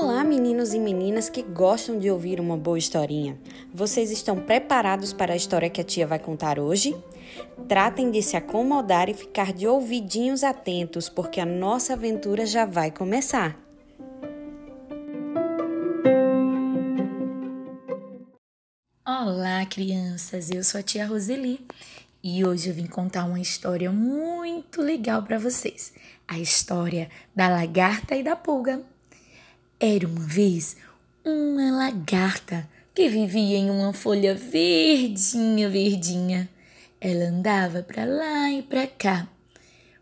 Olá, meninos e meninas que gostam de ouvir uma boa historinha. Vocês estão preparados para a história que a tia vai contar hoje? Tratem de se acomodar e ficar de ouvidinhos atentos, porque a nossa aventura já vai começar. Olá, crianças! Eu sou a tia Roseli e hoje eu vim contar uma história muito legal para vocês. A história da lagarta e da pulga. Era uma vez uma lagarta que vivia em uma folha verdinha, verdinha. Ela andava para lá e para cá.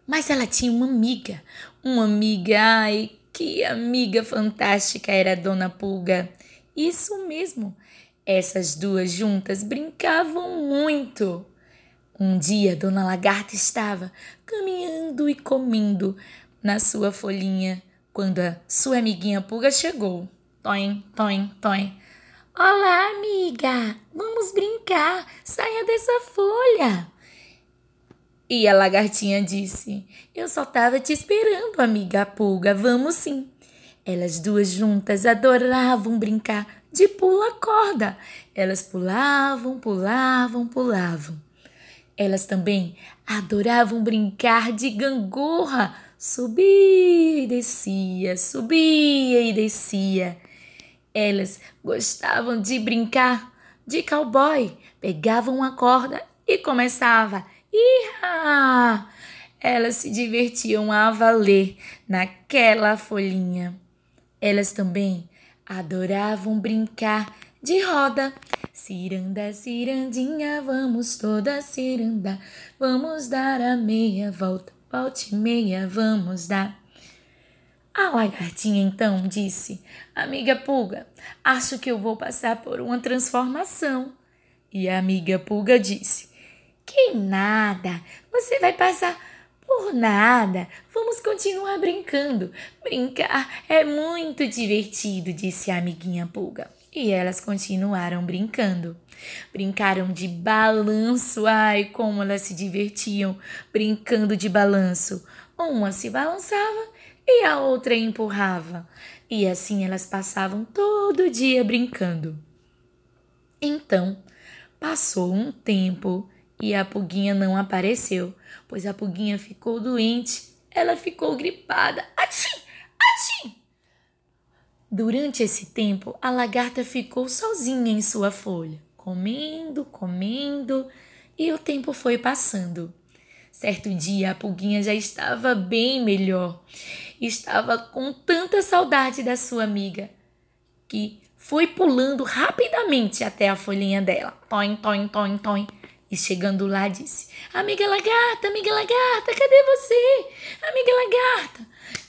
Mas ela tinha uma amiga, uma amiga, ai, que amiga fantástica era a Dona Pulga. Isso mesmo, essas duas juntas brincavam muito. Um dia, Dona Lagarta estava caminhando e comendo na sua folhinha quando a sua amiguinha Pulga chegou. Toim, toim, toim. Olá, amiga! Vamos brincar! Saia dessa folha! E a lagartinha disse: Eu só estava te esperando, amiga Pulga. Vamos sim. Elas duas juntas adoravam brincar de pula-corda. Elas pulavam, pulavam, pulavam. Elas também adoravam brincar de gangorra. Subia e descia, subia e descia. Elas gostavam de brincar de cowboy. Pegavam uma corda e começava. Iha! Elas se divertiam a valer naquela folhinha. Elas também adoravam brincar de roda. Ciranda, cirandinha, vamos toda ciranda, vamos dar a meia volta, volte meia, vamos dar. A lagartinha então disse: Amiga Pulga, acho que eu vou passar por uma transformação. E a amiga Pulga disse: Que nada, você vai passar por nada, vamos continuar brincando. Brincar é muito divertido, disse a amiguinha Pulga. E elas continuaram brincando. Brincaram de balanço. Ai, como elas se divertiam brincando de balanço. Uma se balançava e a outra empurrava. E assim elas passavam todo dia brincando. Então, passou um tempo e a pulguinha não apareceu, pois a pulguinha ficou doente. Ela ficou gripada. Durante esse tempo, a lagarta ficou sozinha em sua folha, comendo, comendo, e o tempo foi passando. Certo dia, a pulguinha já estava bem melhor. Estava com tanta saudade da sua amiga que foi pulando rapidamente até a folhinha dela. Toim, toim, toim, toim. E chegando lá, disse: Amiga lagarta, amiga lagarta, cadê você? Amiga lagarta.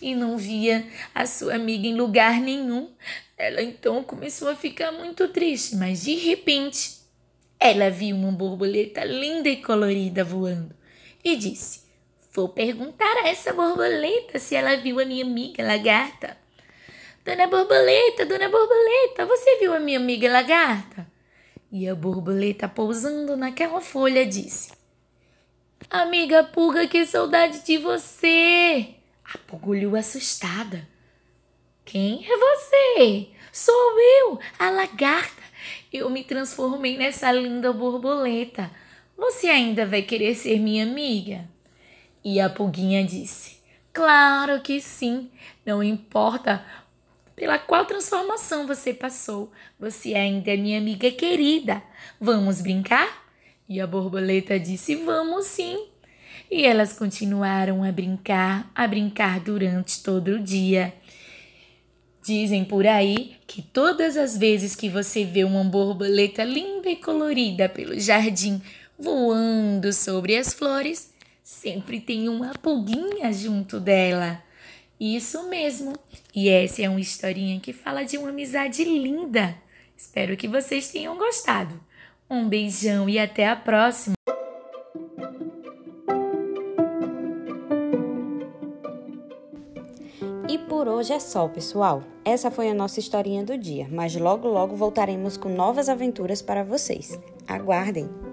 E não via a sua amiga em lugar nenhum. Ela então começou a ficar muito triste, mas de repente ela viu uma borboleta linda e colorida voando e disse: Vou perguntar a essa borboleta se ela viu a minha amiga lagarta. Dona Borboleta, Dona Borboleta, você viu a minha amiga lagarta? E a borboleta pousando naquela folha disse: Amiga pulga, que saudade de você! A pulga olhou assustada. Quem é você? Sou eu, a lagarta. Eu me transformei nessa linda borboleta. Você ainda vai querer ser minha amiga? E a pulguinha disse: Claro que sim. Não importa pela qual transformação você passou. Você ainda é minha amiga querida. Vamos brincar? E a borboleta disse: Vamos sim. E elas continuaram a brincar, a brincar durante todo o dia. Dizem por aí que todas as vezes que você vê uma borboleta linda e colorida pelo jardim voando sobre as flores, sempre tem uma pulguinha junto dela. Isso mesmo. E essa é uma historinha que fala de uma amizade linda. Espero que vocês tenham gostado. Um beijão e até a próxima. Por hoje é só, pessoal. Essa foi a nossa historinha do dia, mas logo logo voltaremos com novas aventuras para vocês. Aguardem!